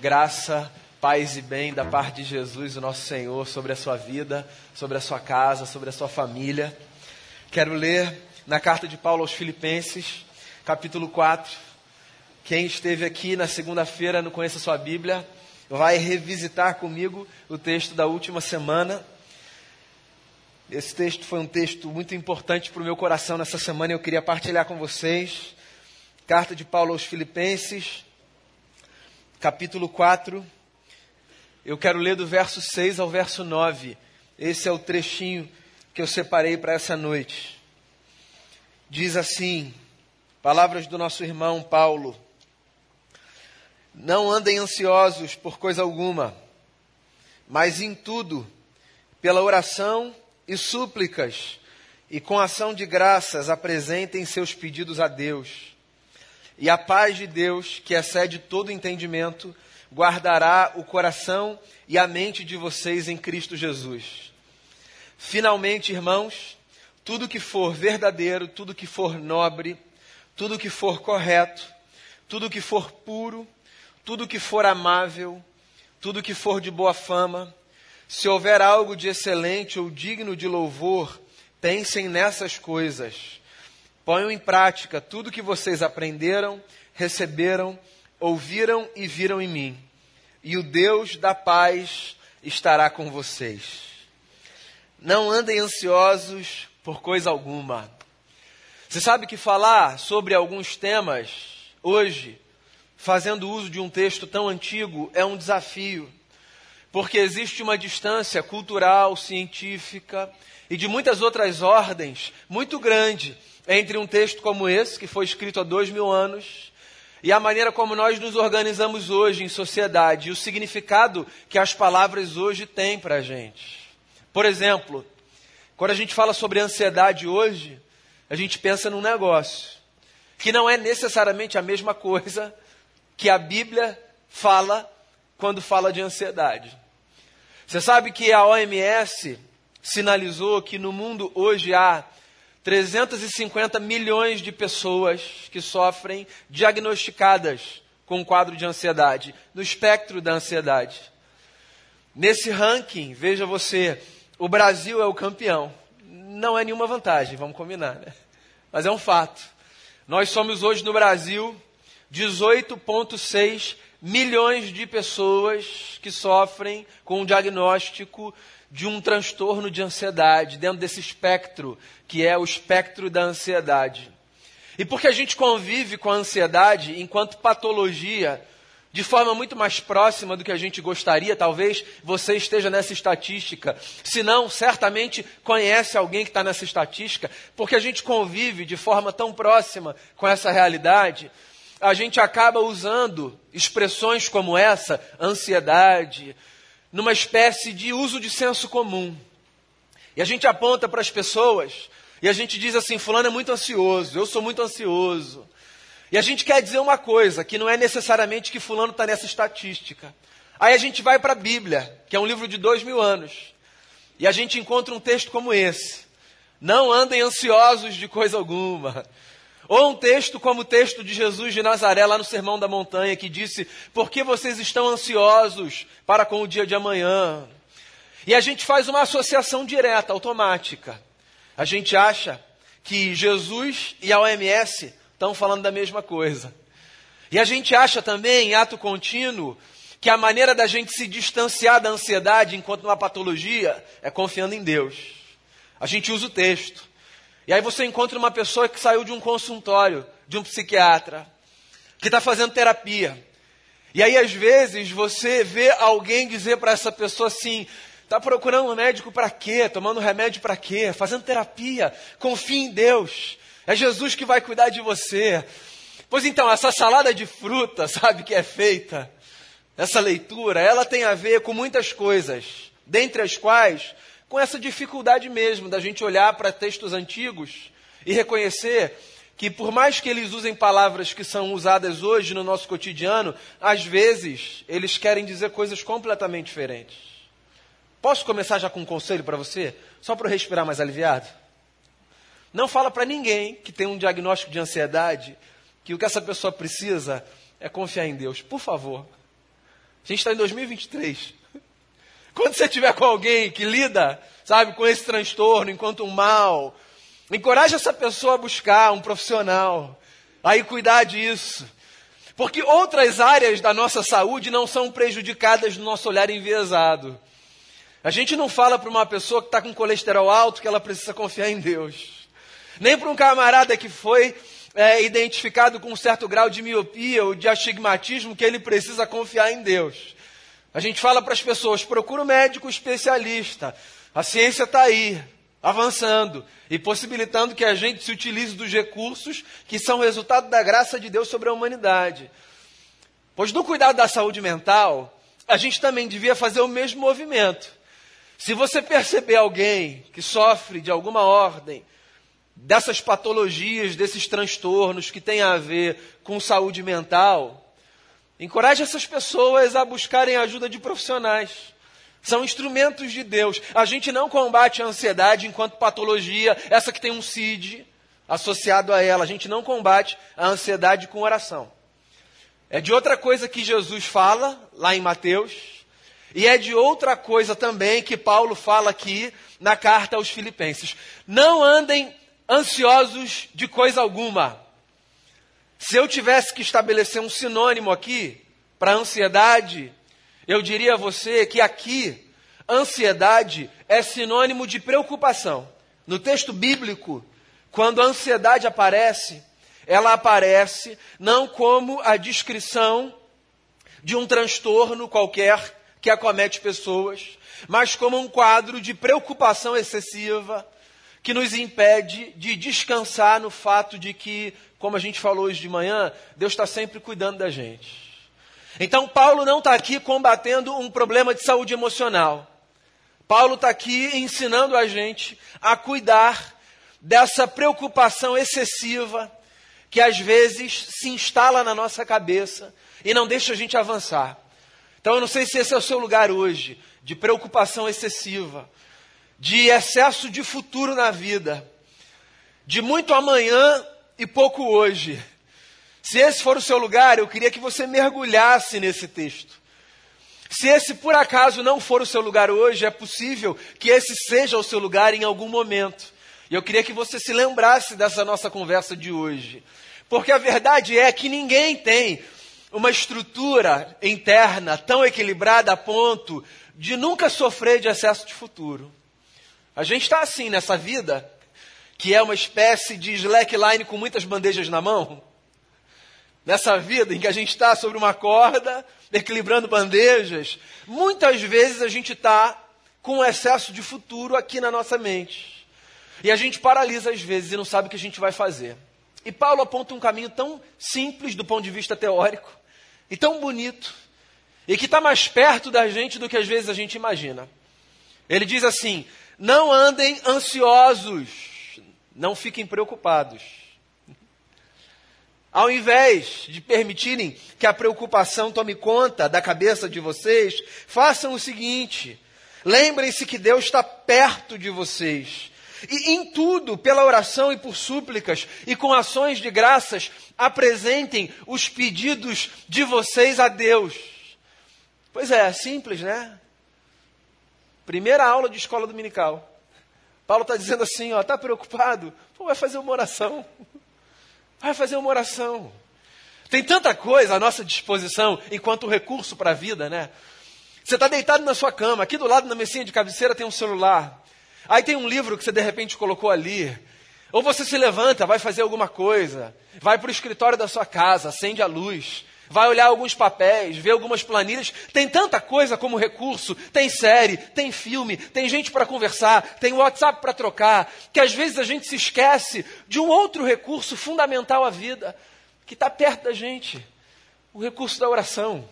graça, paz e bem da parte de Jesus, o nosso Senhor, sobre a sua vida, sobre a sua casa, sobre a sua família. Quero ler na carta de Paulo aos Filipenses, capítulo 4. Quem esteve aqui na segunda-feira não conhece a sua Bíblia, vai revisitar comigo o texto da última semana. Esse texto foi um texto muito importante para o meu coração nessa semana e eu queria partilhar com vocês. Carta de Paulo aos Filipenses, capítulo 4. Eu quero ler do verso 6 ao verso 9. Esse é o trechinho que eu separei para essa noite. Diz assim: Palavras do nosso irmão Paulo. Não andem ansiosos por coisa alguma, mas em tudo, pela oração e súplicas, e com ação de graças apresentem seus pedidos a Deus e a paz de Deus, que excede todo entendimento, guardará o coração e a mente de vocês em Cristo Jesus. Finalmente, irmãos, tudo que for verdadeiro, tudo que for nobre, tudo que for correto, tudo que for puro, tudo que for amável, tudo que for de boa fama, se houver algo de excelente ou digno de louvor, pensem nessas coisas. Ponham em prática tudo que vocês aprenderam, receberam, ouviram e viram em mim. E o Deus da paz estará com vocês. Não andem ansiosos por coisa alguma. Você sabe que falar sobre alguns temas hoje, fazendo uso de um texto tão antigo, é um desafio. Porque existe uma distância cultural, científica e de muitas outras ordens muito grande entre um texto como esse, que foi escrito há dois mil anos, e a maneira como nós nos organizamos hoje em sociedade, e o significado que as palavras hoje têm para a gente. Por exemplo, quando a gente fala sobre ansiedade hoje, a gente pensa num negócio que não é necessariamente a mesma coisa que a Bíblia fala quando fala de ansiedade. Você sabe que a OMS sinalizou que no mundo hoje há 350 milhões de pessoas que sofrem diagnosticadas com um quadro de ansiedade, no espectro da ansiedade. Nesse ranking, veja você, o Brasil é o campeão. Não é nenhuma vantagem, vamos combinar, né? Mas é um fato. Nós somos hoje no Brasil 18,6 milhões de pessoas que sofrem com um diagnóstico de um transtorno de ansiedade, dentro desse espectro, que é o espectro da ansiedade. E porque a gente convive com a ansiedade enquanto patologia, de forma muito mais próxima do que a gente gostaria, talvez você esteja nessa estatística. Se não, certamente conhece alguém que está nessa estatística, porque a gente convive de forma tão próxima com essa realidade, a gente acaba usando expressões como essa, ansiedade, numa espécie de uso de senso comum. E a gente aponta para as pessoas e a gente diz assim: Fulano é muito ansioso, eu sou muito ansioso. E a gente quer dizer uma coisa, que não é necessariamente que Fulano está nessa estatística. Aí a gente vai para a Bíblia, que é um livro de dois mil anos, e a gente encontra um texto como esse: Não andem ansiosos de coisa alguma. Ou um texto como o texto de Jesus de Nazaré, lá no Sermão da Montanha, que disse: Por que vocês estão ansiosos para com o dia de amanhã? E a gente faz uma associação direta, automática. A gente acha que Jesus e a OMS estão falando da mesma coisa. E a gente acha também, em ato contínuo, que a maneira da gente se distanciar da ansiedade enquanto uma patologia é confiando em Deus. A gente usa o texto. E aí você encontra uma pessoa que saiu de um consultório, de um psiquiatra, que está fazendo terapia. E aí, às vezes, você vê alguém dizer para essa pessoa assim: está procurando um médico para quê? Tomando remédio para quê? Fazendo terapia. Confie em Deus. É Jesus que vai cuidar de você. Pois então, essa salada de fruta, sabe, que é feita, essa leitura, ela tem a ver com muitas coisas, dentre as quais com essa dificuldade mesmo da gente olhar para textos antigos e reconhecer que, por mais que eles usem palavras que são usadas hoje no nosso cotidiano, às vezes eles querem dizer coisas completamente diferentes. Posso começar já com um conselho para você? Só para eu respirar mais aliviado? Não fala para ninguém que tem um diagnóstico de ansiedade que o que essa pessoa precisa é confiar em Deus. Por favor. A gente está em 2023. Quando você estiver com alguém que lida, sabe, com esse transtorno enquanto um mal, encoraje essa pessoa a buscar um profissional, aí cuidar disso. Porque outras áreas da nossa saúde não são prejudicadas no nosso olhar enviesado. A gente não fala para uma pessoa que está com colesterol alto que ela precisa confiar em Deus. Nem para um camarada que foi é, identificado com um certo grau de miopia ou de astigmatismo que ele precisa confiar em Deus. A gente fala para as pessoas: procura um médico especialista. A ciência está aí, avançando e possibilitando que a gente se utilize dos recursos que são resultado da graça de Deus sobre a humanidade. Pois no cuidado da saúde mental, a gente também devia fazer o mesmo movimento. Se você perceber alguém que sofre de alguma ordem dessas patologias, desses transtornos que têm a ver com saúde mental, encoraje essas pessoas a buscarem ajuda de profissionais. São instrumentos de Deus. A gente não combate a ansiedade enquanto patologia, essa que tem um CID associado a ela. A gente não combate a ansiedade com oração. É de outra coisa que Jesus fala lá em Mateus, e é de outra coisa também que Paulo fala aqui na carta aos Filipenses. Não andem ansiosos de coisa alguma. Se eu tivesse que estabelecer um sinônimo aqui para ansiedade, eu diria a você que aqui, ansiedade é sinônimo de preocupação. No texto bíblico, quando a ansiedade aparece, ela aparece não como a descrição de um transtorno qualquer que acomete pessoas, mas como um quadro de preocupação excessiva que nos impede de descansar no fato de que, como a gente falou hoje de manhã, Deus está sempre cuidando da gente. Então, Paulo não está aqui combatendo um problema de saúde emocional. Paulo está aqui ensinando a gente a cuidar dessa preocupação excessiva que às vezes se instala na nossa cabeça e não deixa a gente avançar. Então, eu não sei se esse é o seu lugar hoje, de preocupação excessiva, de excesso de futuro na vida, de muito amanhã e pouco hoje. Se esse for o seu lugar, eu queria que você mergulhasse nesse texto. Se esse por acaso não for o seu lugar hoje, é possível que esse seja o seu lugar em algum momento. E eu queria que você se lembrasse dessa nossa conversa de hoje. Porque a verdade é que ninguém tem uma estrutura interna tão equilibrada a ponto de nunca sofrer de excesso de futuro. A gente está assim nessa vida, que é uma espécie de slackline com muitas bandejas na mão nessa vida em que a gente está sobre uma corda, equilibrando bandejas, muitas vezes a gente está com um excesso de futuro aqui na nossa mente. E a gente paralisa às vezes e não sabe o que a gente vai fazer. E Paulo aponta um caminho tão simples do ponto de vista teórico, e tão bonito, e que está mais perto da gente do que às vezes a gente imagina. Ele diz assim: não andem ansiosos, não fiquem preocupados. Ao invés de permitirem que a preocupação tome conta da cabeça de vocês, façam o seguinte: lembrem-se que Deus está perto de vocês. E em tudo, pela oração e por súplicas e com ações de graças, apresentem os pedidos de vocês a Deus. Pois é, simples, né? Primeira aula de escola dominical. Paulo está dizendo assim: ó, está preocupado? Pô, vai fazer uma oração. Vai fazer uma oração. Tem tanta coisa à nossa disposição enquanto recurso para a vida, né? Você está deitado na sua cama, aqui do lado na mesinha de cabeceira tem um celular. Aí tem um livro que você de repente colocou ali. Ou você se levanta, vai fazer alguma coisa, vai para o escritório da sua casa, acende a luz, vai olhar alguns papéis, ver algumas planilhas. Tem tanta coisa como recurso, tem série, tem filme, tem gente para conversar, tem WhatsApp para trocar, que às vezes a gente se esquece de um outro recurso fundamental à vida, que está perto da gente o recurso da oração.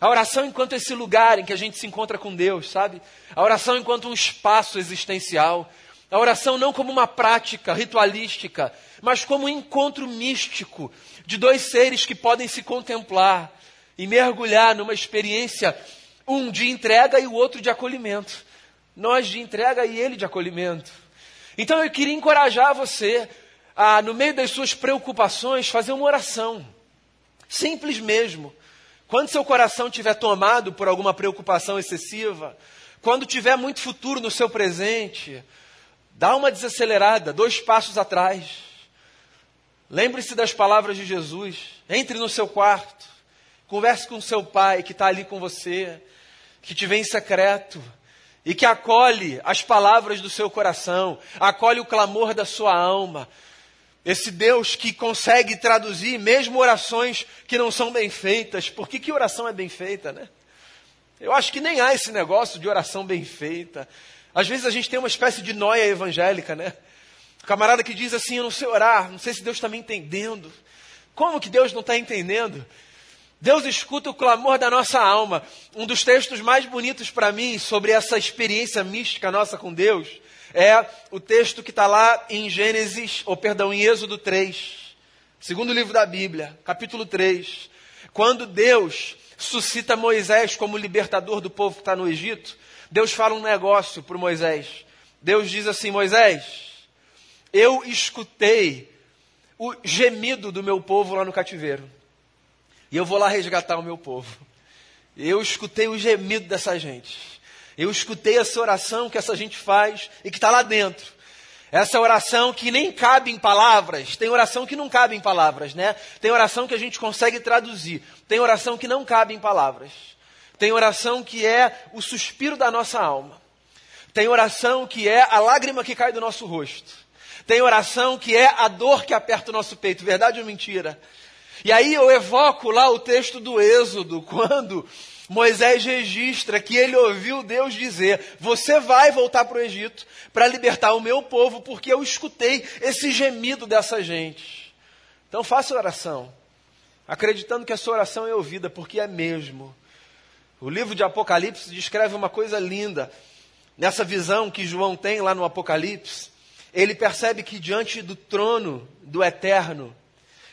A oração enquanto esse lugar em que a gente se encontra com Deus, sabe? A oração enquanto um espaço existencial. A oração não como uma prática ritualística, mas como um encontro místico de dois seres que podem se contemplar e mergulhar numa experiência, um de entrega e o outro de acolhimento. Nós de entrega e ele de acolhimento. Então eu queria encorajar você a, no meio das suas preocupações, fazer uma oração. Simples mesmo Quando seu coração estiver tomado por alguma preocupação excessiva, quando tiver muito futuro no seu presente, dá uma desacelerada, dois passos atrás. Lembre-se das palavras de Jesus. Entre no seu quarto, converse com seu pai que está ali com você, que te vê em secreto e que acolhe as palavras do seu coração, acolhe o clamor da sua alma. Esse Deus que consegue traduzir mesmo orações que não são bem feitas. Por que, que oração é bem feita, né? Eu acho que nem há esse negócio de oração bem feita. Às vezes a gente tem uma espécie de noia evangélica, né? Camarada que diz assim: Eu não sei orar, não sei se Deus está me entendendo. Como que Deus não está entendendo? Deus escuta o clamor da nossa alma. Um dos textos mais bonitos para mim sobre essa experiência mística nossa com Deus é o texto que está lá em Gênesis, ou perdão, em Êxodo 3, segundo livro da Bíblia, capítulo 3. Quando Deus suscita Moisés como libertador do povo que está no Egito, Deus fala um negócio para Moisés. Deus diz assim: Moisés, eu escutei o gemido do meu povo lá no cativeiro. E eu vou lá resgatar o meu povo. Eu escutei o gemido dessa gente. Eu escutei essa oração que essa gente faz e que está lá dentro. Essa oração que nem cabe em palavras. Tem oração que não cabe em palavras, né? Tem oração que a gente consegue traduzir. Tem oração que não cabe em palavras. Tem oração que é o suspiro da nossa alma. Tem oração que é a lágrima que cai do nosso rosto. Tem oração que é a dor que aperta o nosso peito. Verdade ou mentira? E aí eu evoco lá o texto do Êxodo, quando Moisés registra que ele ouviu Deus dizer: Você vai voltar para o Egito para libertar o meu povo, porque eu escutei esse gemido dessa gente. Então faça oração, acreditando que a sua oração é ouvida, porque é mesmo. O livro de Apocalipse descreve uma coisa linda. Nessa visão que João tem lá no Apocalipse, ele percebe que diante do trono do eterno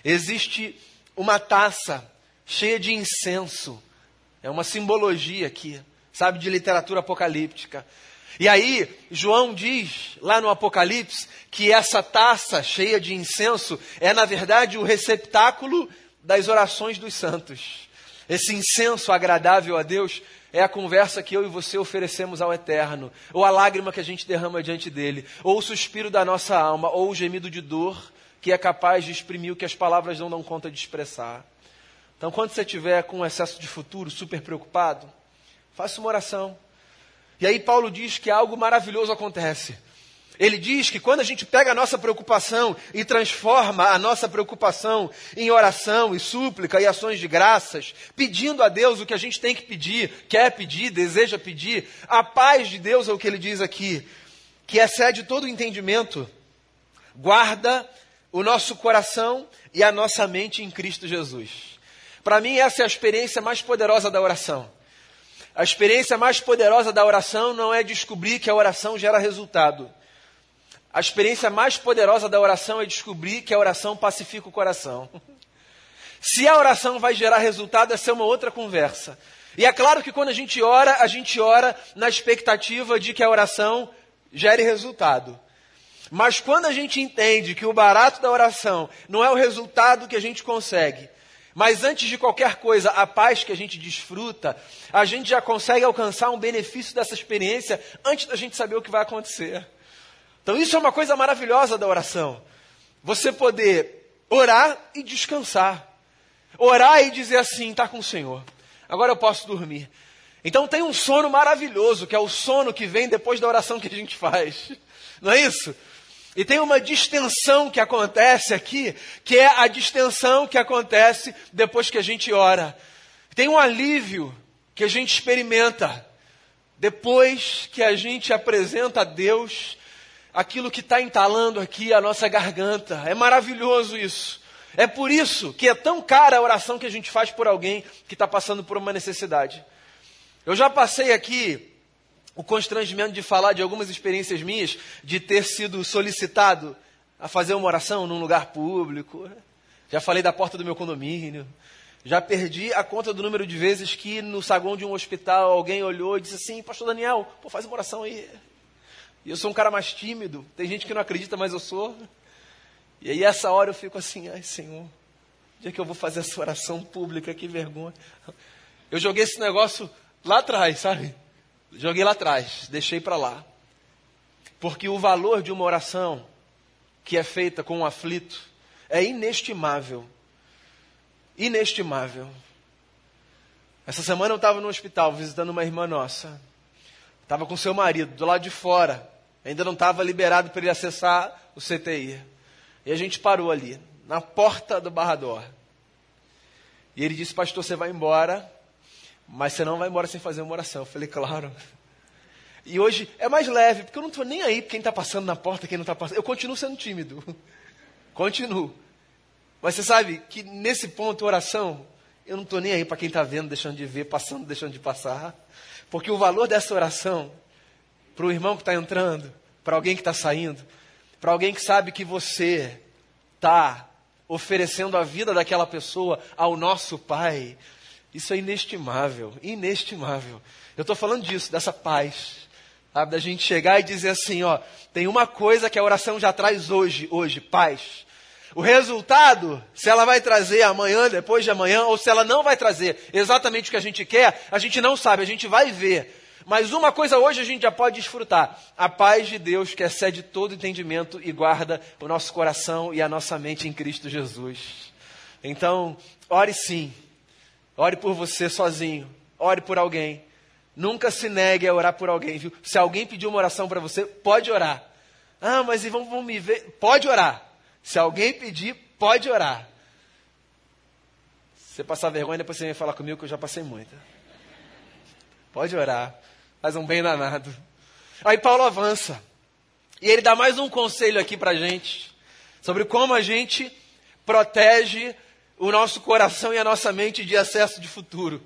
existe uma taça cheia de incenso. É uma simbologia aqui, sabe, de literatura apocalíptica. E aí, João diz lá no Apocalipse que essa taça cheia de incenso é, na verdade, o receptáculo das orações dos santos. Esse incenso agradável a Deus é a conversa que eu e você oferecemos ao Eterno, ou a lágrima que a gente derrama diante dele, ou o suspiro da nossa alma, ou o gemido de dor que é capaz de exprimir o que as palavras não dão conta de expressar. Então, quando você estiver com um excesso de futuro, super preocupado, faça uma oração. E aí Paulo diz que algo maravilhoso acontece. Ele diz que quando a gente pega a nossa preocupação e transforma a nossa preocupação em oração e súplica e ações de graças, pedindo a Deus o que a gente tem que pedir, quer pedir, deseja pedir, a paz de Deus é o que ele diz aqui, que excede todo o entendimento, guarda o nosso coração e a nossa mente em Cristo Jesus. Para mim, essa é a experiência mais poderosa da oração. A experiência mais poderosa da oração não é descobrir que a oração gera resultado. A experiência mais poderosa da oração é descobrir que a oração pacifica o coração. Se a oração vai gerar resultado, essa é uma outra conversa. E é claro que quando a gente ora, a gente ora na expectativa de que a oração gere resultado. Mas quando a gente entende que o barato da oração não é o resultado que a gente consegue, mas antes de qualquer coisa, a paz que a gente desfruta, a gente já consegue alcançar um benefício dessa experiência antes da gente saber o que vai acontecer. Então, isso é uma coisa maravilhosa da oração. Você poder orar e descansar. Orar e dizer assim: está com o Senhor. Agora eu posso dormir. Então, tem um sono maravilhoso, que é o sono que vem depois da oração que a gente faz. Não é isso? E tem uma distensão que acontece aqui, que é a distensão que acontece depois que a gente ora. Tem um alívio que a gente experimenta depois que a gente apresenta a Deus aquilo que está entalando aqui a nossa garganta. É maravilhoso isso. É por isso que é tão cara a oração que a gente faz por alguém que está passando por uma necessidade. Eu já passei aqui o constrangimento de falar de algumas experiências minhas, de ter sido solicitado a fazer uma oração num lugar público. Já falei da porta do meu condomínio. Já perdi a conta do número de vezes que no saguão de um hospital alguém olhou e disse assim: Pastor Daniel, pô, faz uma oração aí. E eu sou um cara mais tímido. Tem gente que não acredita, mas eu sou. E aí, essa hora eu fico assim: Ai, Senhor, dia que eu vou fazer essa oração pública, que vergonha. Eu joguei esse negócio lá atrás, sabe? Joguei lá atrás, deixei para lá. Porque o valor de uma oração que é feita com um aflito é inestimável. Inestimável. Essa semana eu estava no hospital visitando uma irmã nossa. Estava com seu marido do lado de fora. Ainda não estava liberado para ele acessar o CTI. E a gente parou ali, na porta do Barrador. E ele disse, pastor, você vai embora, mas você não vai embora sem fazer uma oração. Eu falei, claro. E hoje é mais leve, porque eu não estou nem aí quem está passando na porta, quem não está passando. Eu continuo sendo tímido. Continuo. Mas você sabe que nesse ponto, oração, eu não estou nem aí para quem está vendo, deixando de ver, passando, deixando de passar. Porque o valor dessa oração, para o irmão que está entrando, para alguém que está saindo, para alguém que sabe que você está oferecendo a vida daquela pessoa ao nosso Pai, isso é inestimável, inestimável. Eu estou falando disso, dessa paz. Sabe, da gente chegar e dizer assim, ó, tem uma coisa que a oração já traz hoje, hoje, paz. O resultado, se ela vai trazer amanhã, depois de amanhã, ou se ela não vai trazer exatamente o que a gente quer, a gente não sabe, a gente vai ver. Mas uma coisa hoje a gente já pode desfrutar: a paz de Deus que excede todo entendimento e guarda o nosso coração e a nossa mente em Cristo Jesus. Então, ore sim. Ore por você sozinho. Ore por alguém. Nunca se negue a orar por alguém, viu? Se alguém pedir uma oração para você, pode orar. Ah, mas e vão, vão me ver? Pode orar. Se alguém pedir, pode orar. Se você passar vergonha, depois você vem falar comigo que eu já passei muita. Pode orar. Faz um bem danado. Aí Paulo avança. E ele dá mais um conselho aqui para gente. Sobre como a gente protege o nosso coração e a nossa mente de acesso de futuro.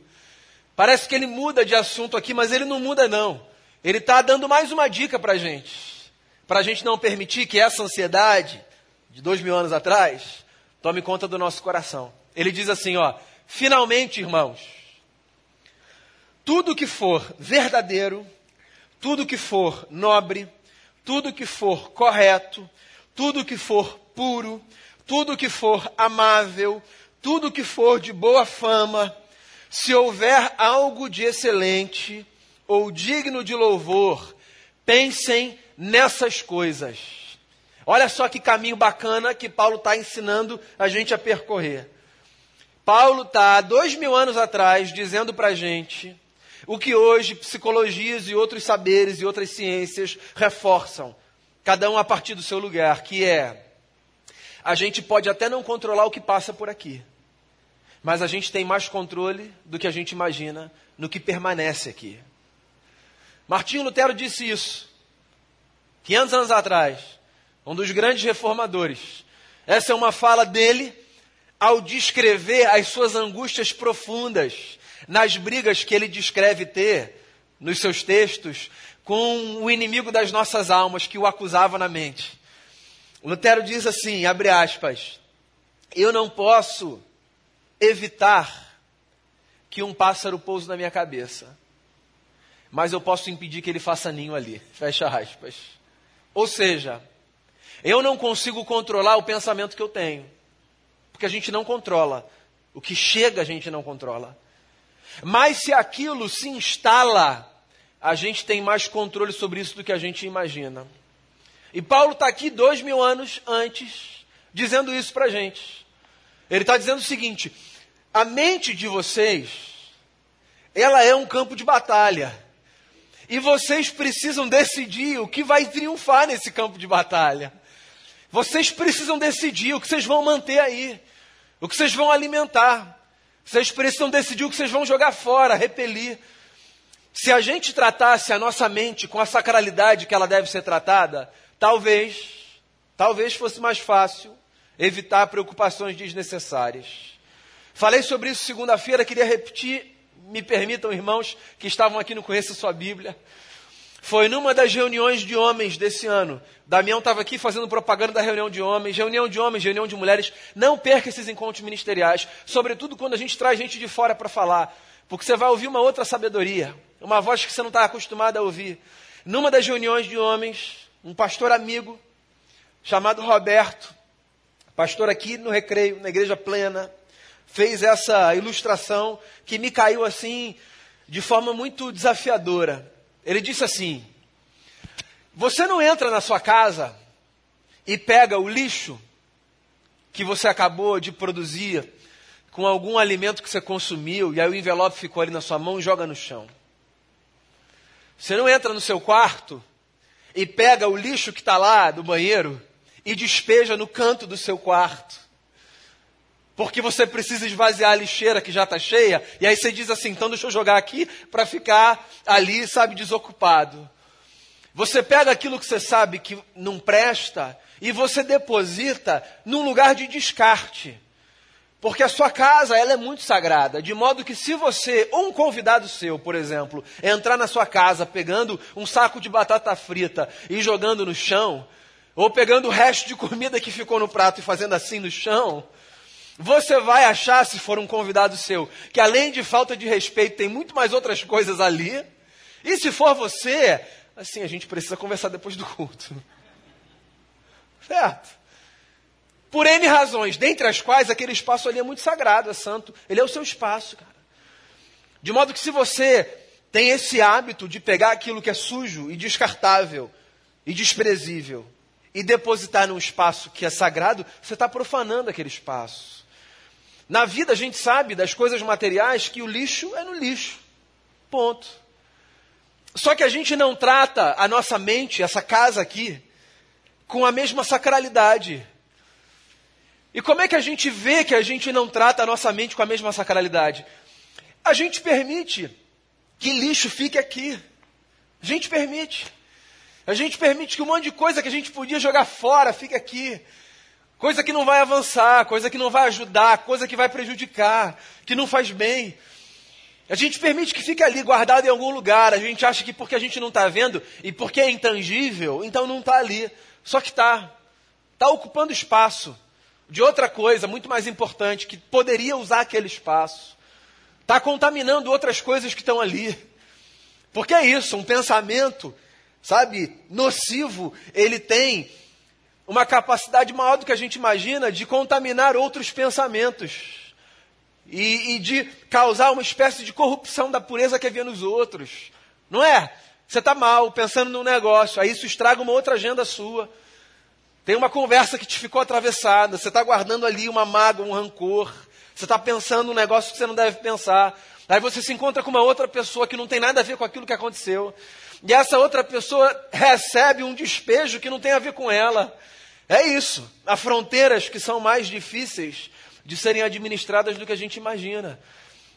Parece que ele muda de assunto aqui, mas ele não muda, não. Ele está dando mais uma dica para a gente. Para a gente não permitir que essa ansiedade de dois mil anos atrás tome conta do nosso coração. Ele diz assim: ó, finalmente, irmãos, tudo que for verdadeiro, tudo que for nobre, tudo que for correto, tudo que for puro, tudo que for amável, tudo que for de boa fama, se houver algo de excelente ou digno de louvor, pensem nessas coisas. Olha só que caminho bacana que Paulo está ensinando a gente a percorrer. Paulo está, dois mil anos atrás, dizendo para a gente o que hoje psicologias e outros saberes e outras ciências reforçam, cada um a partir do seu lugar, que é a gente pode até não controlar o que passa por aqui, mas a gente tem mais controle do que a gente imagina no que permanece aqui. Martinho Lutero disse isso, 500 anos atrás, um dos grandes reformadores. Essa é uma fala dele ao descrever as suas angústias profundas nas brigas que ele descreve ter nos seus textos com o inimigo das nossas almas que o acusava na mente. Lutero diz assim, abre aspas, eu não posso evitar que um pássaro pouse na minha cabeça. Mas eu posso impedir que ele faça ninho ali. Fecha aspas. Ou seja, eu não consigo controlar o pensamento que eu tenho. Porque a gente não controla. O que chega a gente não controla. Mas se aquilo se instala, a gente tem mais controle sobre isso do que a gente imagina. E Paulo está aqui dois mil anos antes, dizendo isso para a gente. Ele está dizendo o seguinte: a mente de vocês, ela é um campo de batalha. E vocês precisam decidir o que vai triunfar nesse campo de batalha. Vocês precisam decidir o que vocês vão manter aí, o que vocês vão alimentar. Vocês precisam decidir o que vocês vão jogar fora, repelir. Se a gente tratasse a nossa mente com a sacralidade que ela deve ser tratada, talvez, talvez fosse mais fácil evitar preocupações desnecessárias. Falei sobre isso segunda-feira, queria repetir, me permitam, irmãos, que estavam aqui no Conheça Sua Bíblia. Foi numa das reuniões de homens desse ano. Damião estava aqui fazendo propaganda da reunião de homens, reunião de homens, reunião de mulheres. Não perca esses encontros ministeriais, sobretudo quando a gente traz gente de fora para falar, porque você vai ouvir uma outra sabedoria, uma voz que você não está acostumado a ouvir. Numa das reuniões de homens, um pastor amigo, chamado Roberto, pastor aqui no Recreio, na Igreja Plena, fez essa ilustração que me caiu assim de forma muito desafiadora. Ele disse assim: Você não entra na sua casa e pega o lixo que você acabou de produzir com algum alimento que você consumiu e aí o envelope ficou ali na sua mão e joga no chão. Você não entra no seu quarto e pega o lixo que está lá do banheiro e despeja no canto do seu quarto. Porque você precisa esvaziar a lixeira que já está cheia, e aí você diz assim: então deixa eu jogar aqui para ficar ali, sabe, desocupado. Você pega aquilo que você sabe que não presta e você deposita num lugar de descarte. Porque a sua casa ela é muito sagrada, de modo que se você, ou um convidado seu, por exemplo, entrar na sua casa pegando um saco de batata frita e jogando no chão, ou pegando o resto de comida que ficou no prato e fazendo assim no chão, você vai achar, se for um convidado seu, que além de falta de respeito, tem muito mais outras coisas ali. E se for você, assim, a gente precisa conversar depois do culto. Certo? Por N razões, dentre as quais aquele espaço ali é muito sagrado, é santo. Ele é o seu espaço, cara. De modo que se você tem esse hábito de pegar aquilo que é sujo e descartável e desprezível e depositar num espaço que é sagrado, você está profanando aquele espaço. Na vida a gente sabe das coisas materiais que o lixo é no lixo. Ponto. Só que a gente não trata a nossa mente, essa casa aqui, com a mesma sacralidade. E como é que a gente vê que a gente não trata a nossa mente com a mesma sacralidade? A gente permite que lixo fique aqui. A gente permite. A gente permite que um monte de coisa que a gente podia jogar fora fique aqui. Coisa que não vai avançar, coisa que não vai ajudar, coisa que vai prejudicar, que não faz bem. A gente permite que fique ali guardado em algum lugar. A gente acha que porque a gente não está vendo e porque é intangível, então não está ali. Só que está. Está ocupando espaço de outra coisa muito mais importante, que poderia usar aquele espaço. Está contaminando outras coisas que estão ali. Porque é isso, um pensamento sabe, nocivo, ele tem uma capacidade maior do que a gente imagina de contaminar outros pensamentos e, e de causar uma espécie de corrupção da pureza que havia nos outros. Não é? Você está mal, pensando num negócio, aí isso estraga uma outra agenda sua. Tem uma conversa que te ficou atravessada, você está guardando ali uma mágoa, um rancor, você está pensando um negócio que você não deve pensar. Aí você se encontra com uma outra pessoa que não tem nada a ver com aquilo que aconteceu. E essa outra pessoa recebe um despejo que não tem a ver com ela. É isso. Há fronteiras que são mais difíceis de serem administradas do que a gente imagina.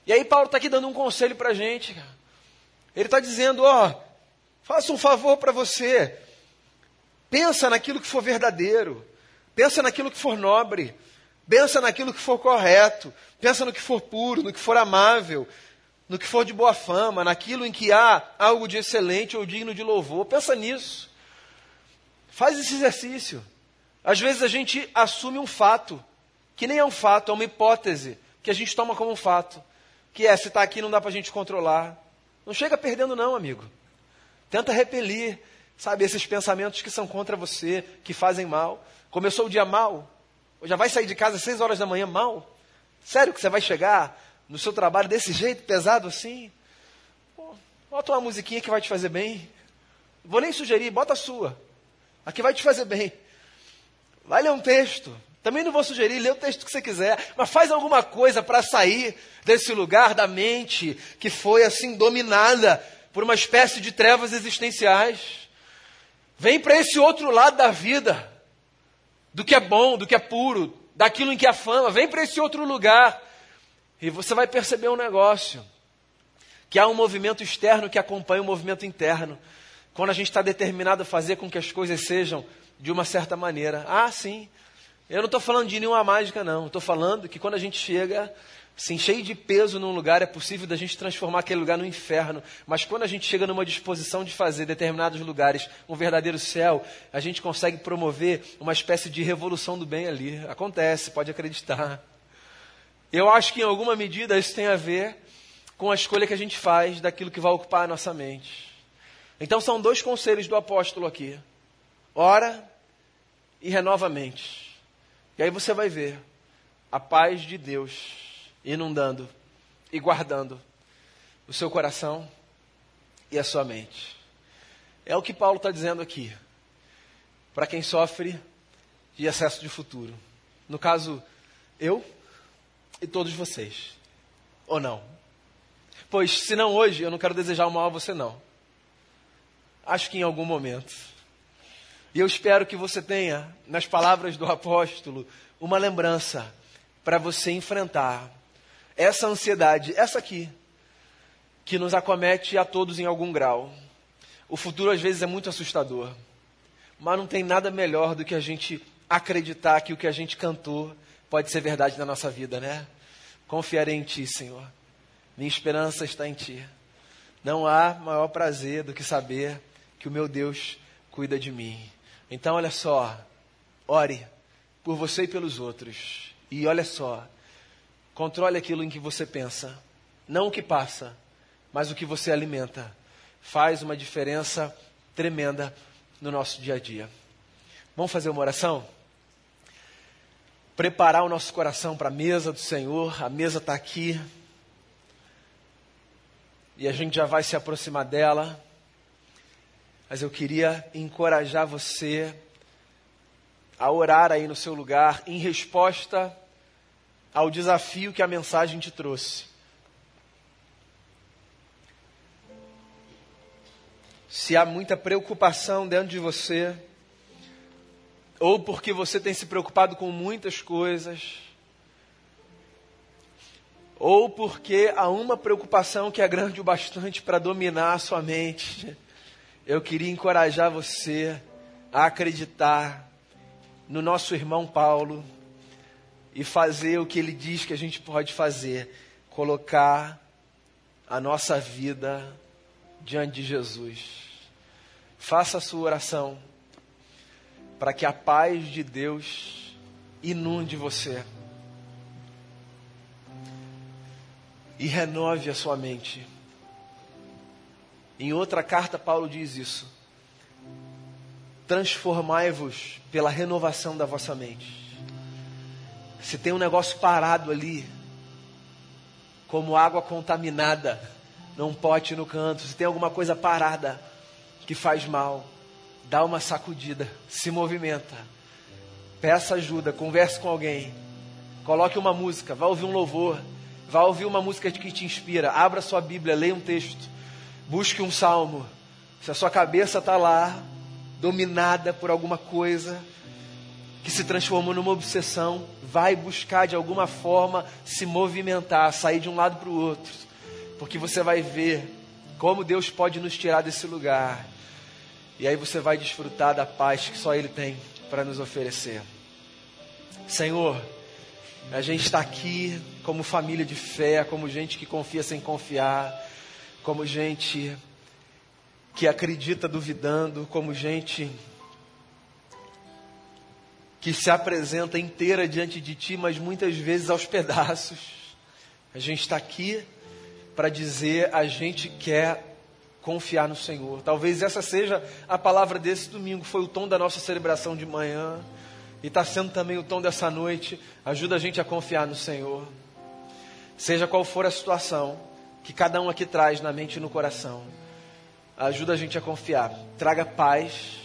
E aí Paulo está aqui dando um conselho para a gente. Ele está dizendo, ó, oh, faça um favor para você. Pensa naquilo que for verdadeiro. Pensa naquilo que for nobre. Pensa naquilo que for correto. Pensa no que for puro, no que for amável, no que for de boa fama, naquilo em que há algo de excelente ou digno de louvor. Pensa nisso. Faz esse exercício. Às vezes a gente assume um fato, que nem é um fato, é uma hipótese, que a gente toma como um fato. Que é, se está aqui não dá para a gente controlar. Não chega perdendo não, amigo. Tenta repelir, sabe, esses pensamentos que são contra você, que fazem mal. Começou o dia mal, já vai sair de casa às seis horas da manhã mal? Sério que você vai chegar no seu trabalho desse jeito, pesado assim, pô, bota uma musiquinha que vai te fazer bem. Vou nem sugerir, bota a sua. A que vai te fazer bem. Vai ler um texto. Também não vou sugerir, lê o texto que você quiser, mas faz alguma coisa para sair desse lugar da mente que foi assim dominada por uma espécie de trevas existenciais. Vem para esse outro lado da vida, do que é bom, do que é puro, daquilo em que há fama. Vem para esse outro lugar e você vai perceber um negócio: que há um movimento externo que acompanha o movimento interno. Quando a gente está determinado a fazer com que as coisas sejam de uma certa maneira. Ah, sim. Eu não estou falando de nenhuma mágica, não. Estou falando que quando a gente chega assim, cheio de peso num lugar, é possível da gente transformar aquele lugar no inferno. Mas quando a gente chega numa disposição de fazer determinados lugares um verdadeiro céu, a gente consegue promover uma espécie de revolução do bem ali. Acontece, pode acreditar. Eu acho que em alguma medida isso tem a ver com a escolha que a gente faz daquilo que vai ocupar a nossa mente. Então são dois conselhos do apóstolo aqui: ora e renova a mente. E aí você vai ver a paz de Deus inundando e guardando o seu coração e a sua mente. É o que Paulo está dizendo aqui. Para quem sofre de excesso de futuro. No caso, eu e todos vocês. Ou não? Pois, se não hoje, eu não quero desejar o mal a você, não. Acho que em algum momento. E eu espero que você tenha, nas palavras do apóstolo, uma lembrança para você enfrentar essa ansiedade, essa aqui, que nos acomete a todos em algum grau. O futuro às vezes é muito assustador, mas não tem nada melhor do que a gente acreditar que o que a gente cantou pode ser verdade na nossa vida, né? Confiarei em Ti, Senhor. Minha esperança está em Ti. Não há maior prazer do que saber que o meu Deus cuida de mim. Então, olha só, ore por você e pelos outros. E olha só, controle aquilo em que você pensa, não o que passa, mas o que você alimenta. Faz uma diferença tremenda no nosso dia a dia. Vamos fazer uma oração? Preparar o nosso coração para a mesa do Senhor, a mesa está aqui. E a gente já vai se aproximar dela. Mas eu queria encorajar você a orar aí no seu lugar em resposta ao desafio que a mensagem te trouxe. Se há muita preocupação dentro de você, ou porque você tem se preocupado com muitas coisas, ou porque há uma preocupação que é grande o bastante para dominar a sua mente, eu queria encorajar você a acreditar no nosso irmão Paulo e fazer o que ele diz que a gente pode fazer: colocar a nossa vida diante de Jesus. Faça a sua oração para que a paz de Deus inunde você e renove a sua mente. Em outra carta, Paulo diz isso transformai-vos pela renovação da vossa mente. Se tem um negócio parado ali, como água contaminada num pote no canto, se tem alguma coisa parada que faz mal, dá uma sacudida, se movimenta, peça ajuda, converse com alguém, coloque uma música, vá ouvir um louvor, vá ouvir uma música que te inspira, abra sua Bíblia, leia um texto, busque um salmo. Se a sua cabeça está lá, dominada por alguma coisa que se transformou numa obsessão, vai buscar de alguma forma se movimentar, sair de um lado para o outro, porque você vai ver como Deus pode nos tirar desse lugar. E aí você vai desfrutar da paz que só Ele tem para nos oferecer. Senhor, a gente está aqui como família de fé, como gente que confia sem confiar, como gente que acredita duvidando, como gente que se apresenta inteira diante de ti, mas muitas vezes aos pedaços. A gente está aqui para dizer a gente quer confiar no Senhor. Talvez essa seja a palavra desse domingo, foi o tom da nossa celebração de manhã e está sendo também o tom dessa noite. Ajuda a gente a confiar no Senhor. Seja qual for a situação que cada um aqui traz na mente e no coração. Ajuda a gente a confiar. Traga paz.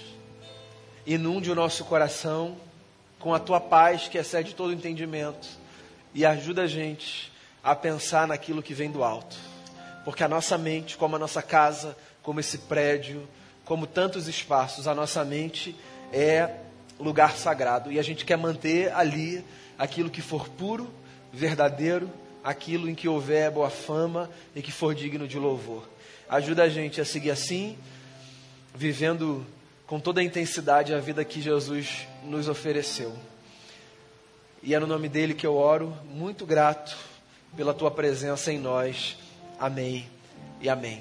Inunde o nosso coração com a tua paz que excede todo entendimento. E ajuda a gente a pensar naquilo que vem do alto. Porque a nossa mente, como a nossa casa, como esse prédio, como tantos espaços, a nossa mente é lugar sagrado. E a gente quer manter ali aquilo que for puro, verdadeiro, aquilo em que houver boa fama e que for digno de louvor. Ajuda a gente a seguir assim, vivendo com toda a intensidade a vida que Jesus nos ofereceu. E é no nome dele que eu oro, muito grato pela tua presença em nós. Amém e amém.